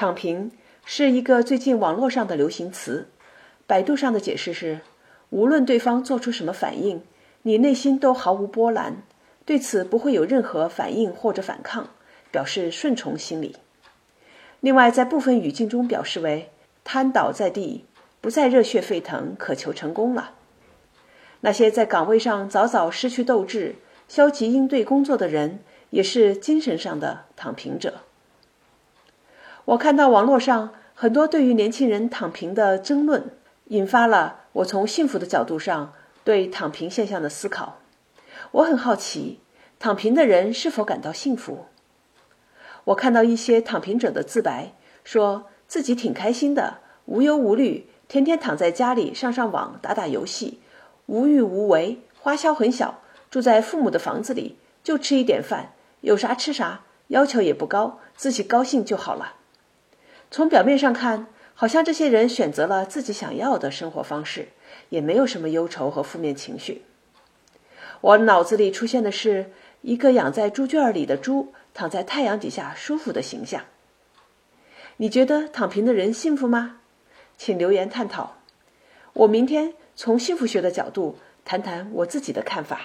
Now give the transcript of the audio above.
躺平是一个最近网络上的流行词，百度上的解释是：无论对方做出什么反应，你内心都毫无波澜，对此不会有任何反应或者反抗，表示顺从心理。另外，在部分语境中表示为瘫倒在地，不再热血沸腾，渴求成功了。那些在岗位上早早失去斗志、消极应对工作的人，也是精神上的躺平者。我看到网络上很多对于年轻人躺平的争论，引发了我从幸福的角度上对躺平现象的思考。我很好奇，躺平的人是否感到幸福？我看到一些躺平者的自白，说自己挺开心的，无忧无虑，天天躺在家里上上网、打打游戏，无欲无为，花销很小，住在父母的房子里，就吃一点饭，有啥吃啥，要求也不高，自己高兴就好了。从表面上看，好像这些人选择了自己想要的生活方式，也没有什么忧愁和负面情绪。我脑子里出现的是一个养在猪圈里的猪。躺在太阳底下舒服的形象，你觉得躺平的人幸福吗？请留言探讨。我明天从幸福学的角度谈谈我自己的看法。